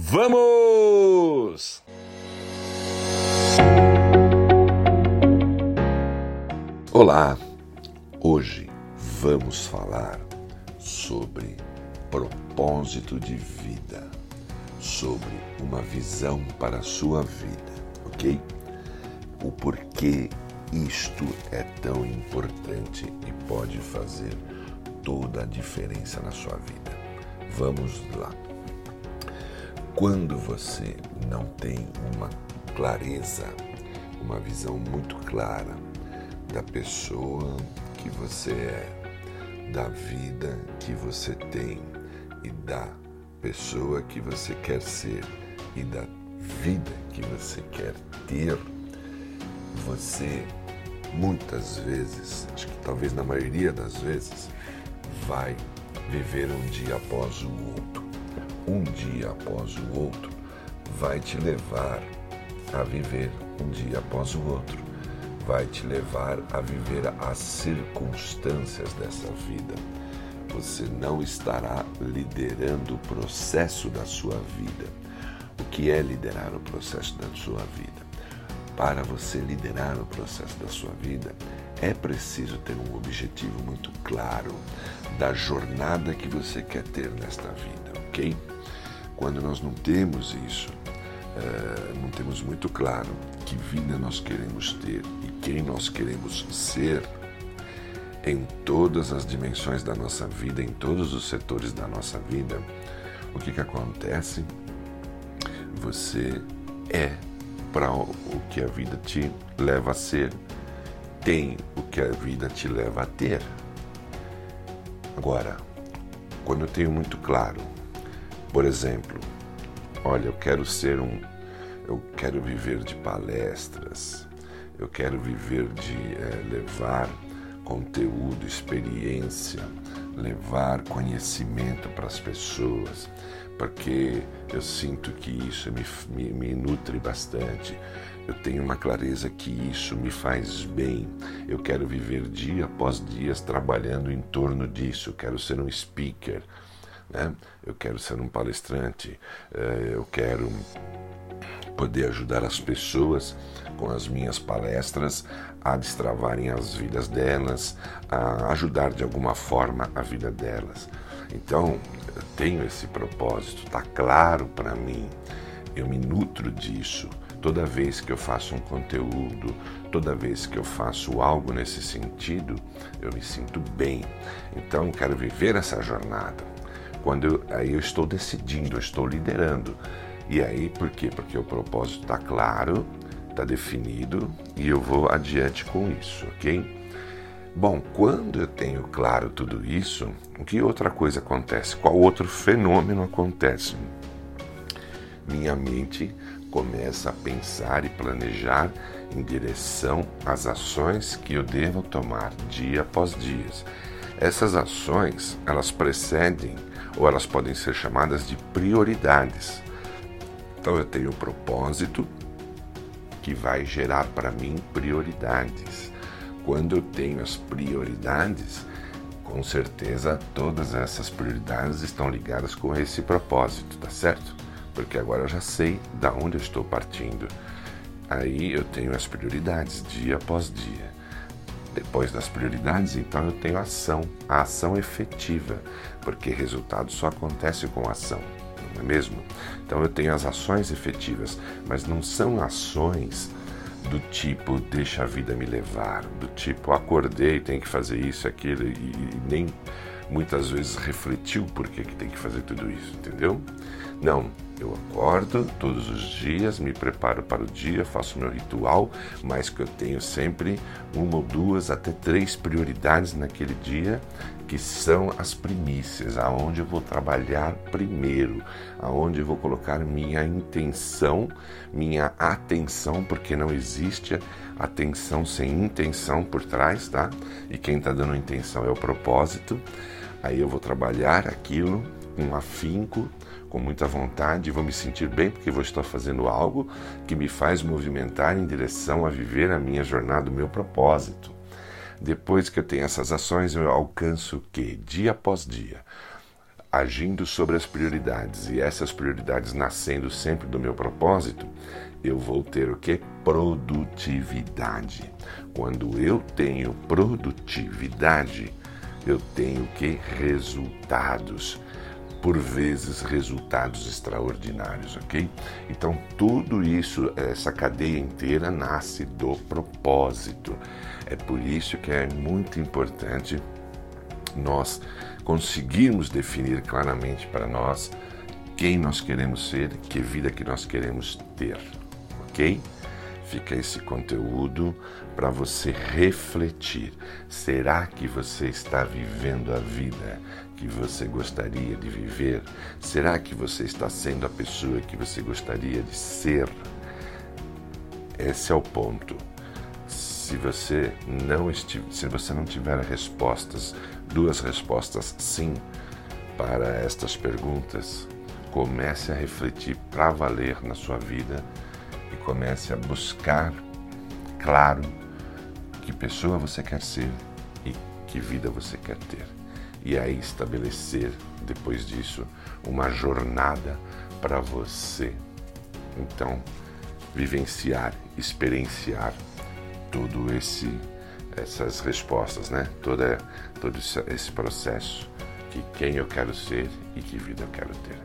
Vamos! Olá! Hoje vamos falar sobre propósito de vida, sobre uma visão para a sua vida, ok? O porquê isto é tão importante e pode fazer toda a diferença na sua vida. Vamos lá. Quando você não tem uma clareza, uma visão muito clara da pessoa que você é, da vida que você tem e da pessoa que você quer ser e da vida que você quer ter, você muitas vezes, acho que talvez na maioria das vezes, vai viver um dia após o outro. Um dia após o outro vai te levar a viver um dia após o outro. Vai te levar a viver as circunstâncias dessa vida. Você não estará liderando o processo da sua vida. O que é liderar o processo da sua vida? Para você liderar o processo da sua vida, é preciso ter um objetivo muito claro da jornada que você quer ter nesta vida, ok? Quando nós não temos isso, é, não temos muito claro que vida nós queremos ter e quem nós queremos ser em todas as dimensões da nossa vida, em todos os setores da nossa vida, o que, que acontece? Você é para o que a vida te leva a ser, tem o que a vida te leva a ter. Agora, quando eu tenho muito claro, por exemplo, olha, eu quero ser um, eu quero viver de palestras, eu quero viver de é, levar conteúdo, experiência, levar conhecimento para as pessoas, porque eu sinto que isso me, me, me, nutre bastante. Eu tenho uma clareza que isso me faz bem. Eu quero viver dia após dia trabalhando em torno disso. Eu quero ser um speaker, né? eu quero ser um palestrante, eh, eu quero poder ajudar as pessoas com as minhas palestras a destravarem as vidas delas, a ajudar de alguma forma a vida delas. Então, eu tenho esse propósito, está claro para mim, eu me nutro disso. Toda vez que eu faço um conteúdo, toda vez que eu faço algo nesse sentido, eu me sinto bem. Então, quero viver essa jornada. Quando eu, aí eu estou decidindo, eu estou liderando. E aí, por quê? Porque o propósito está claro, está definido e eu vou adiante com isso, ok? Bom, quando eu tenho claro tudo isso, o que outra coisa acontece? Qual outro fenômeno acontece? Minha mente começa a pensar e planejar em direção às ações que eu devo tomar dia após dia. Essas ações, elas precedem ou elas podem ser chamadas de prioridades. Então eu tenho um propósito que vai gerar para mim prioridades quando eu tenho as prioridades, com certeza todas essas prioridades estão ligadas com esse propósito, tá certo? Porque agora eu já sei da onde eu estou partindo. Aí eu tenho as prioridades dia após dia. Depois das prioridades, então eu tenho ação, a ação efetiva, porque resultado só acontece com ação, não é mesmo? Então eu tenho as ações efetivas, mas não são ações do tipo deixa a vida me levar, do tipo acordei, tem que fazer isso, aquilo e, e nem muitas vezes refletiu por que, que tem que fazer tudo isso, entendeu? Não, eu acordo todos os dias, me preparo para o dia, faço meu ritual, mas que eu tenho sempre uma ou duas, até três prioridades naquele dia, que são as primícias, aonde eu vou trabalhar primeiro, aonde eu vou colocar minha intenção, minha atenção, porque não existe atenção sem intenção por trás, tá? E quem está dando intenção é o propósito. Aí eu vou trabalhar aquilo com afinco, com muita vontade, vou me sentir bem porque vou estar fazendo algo que me faz movimentar em direção a viver a minha jornada, o meu propósito. Depois que eu tenho essas ações, eu alcanço o que? Dia após dia. agindo sobre as prioridades e essas prioridades nascendo sempre do meu propósito, eu vou ter o que? Produtividade. Quando eu tenho produtividade, eu tenho que resultados por vezes resultados extraordinários, ok? Então tudo isso, essa cadeia inteira nasce do propósito. É por isso que é muito importante nós conseguirmos definir claramente para nós quem nós queremos ser, que vida que nós queremos ter, ok? Fica esse conteúdo para você refletir. Será que você está vivendo a vida que você gostaria de viver? Será que você está sendo a pessoa que você gostaria de ser? Esse é o ponto. Se você não estiver, se você não tiver respostas, duas respostas sim para estas perguntas, comece a refletir para valer na sua vida e comece a buscar claro que pessoa você quer ser e que vida você quer ter e aí estabelecer depois disso uma jornada para você. Então, vivenciar, experienciar todo esse essas respostas, né? Toda todo esse processo que quem eu quero ser e que vida eu quero ter.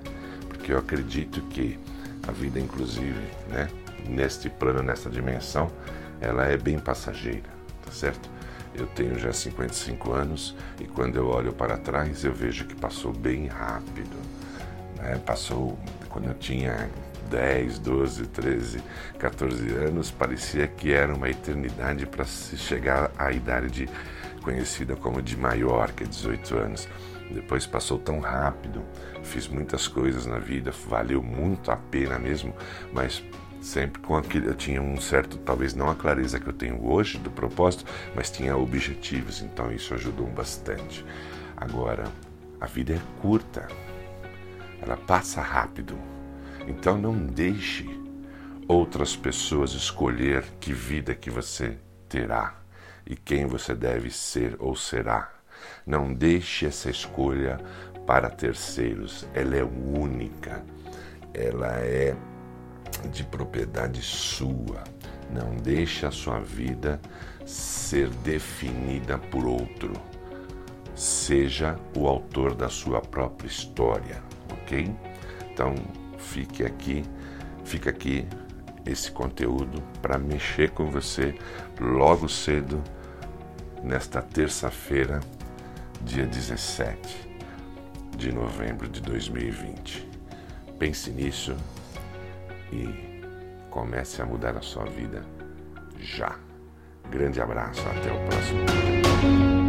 Porque eu acredito que a vida inclusive, né, neste plano, nesta dimensão, ela é bem passageira, tá certo? Eu tenho já 55 anos e quando eu olho para trás eu vejo que passou bem rápido. Né? Passou quando eu tinha 10, 12, 13, 14 anos, parecia que era uma eternidade para se chegar à idade conhecida como de maior, que é 18 anos. Depois passou tão rápido, fiz muitas coisas na vida, valeu muito a pena mesmo, mas sempre com aquele, eu tinha um certo, talvez não a clareza que eu tenho hoje do propósito, mas tinha objetivos, então isso ajudou bastante. Agora, a vida é curta, ela passa rápido, então não deixe outras pessoas escolher que vida que você terá e quem você deve ser ou será. Não deixe essa escolha para terceiros, ela é única, ela é de propriedade sua. Não deixe a sua vida ser definida por outro. Seja o autor da sua própria história, ok? Então fique aqui, fica aqui esse conteúdo para mexer com você logo cedo nesta terça-feira, dia 17 de novembro de 2020. Pense nisso e comece a mudar a sua vida já. Grande abraço, até o próximo.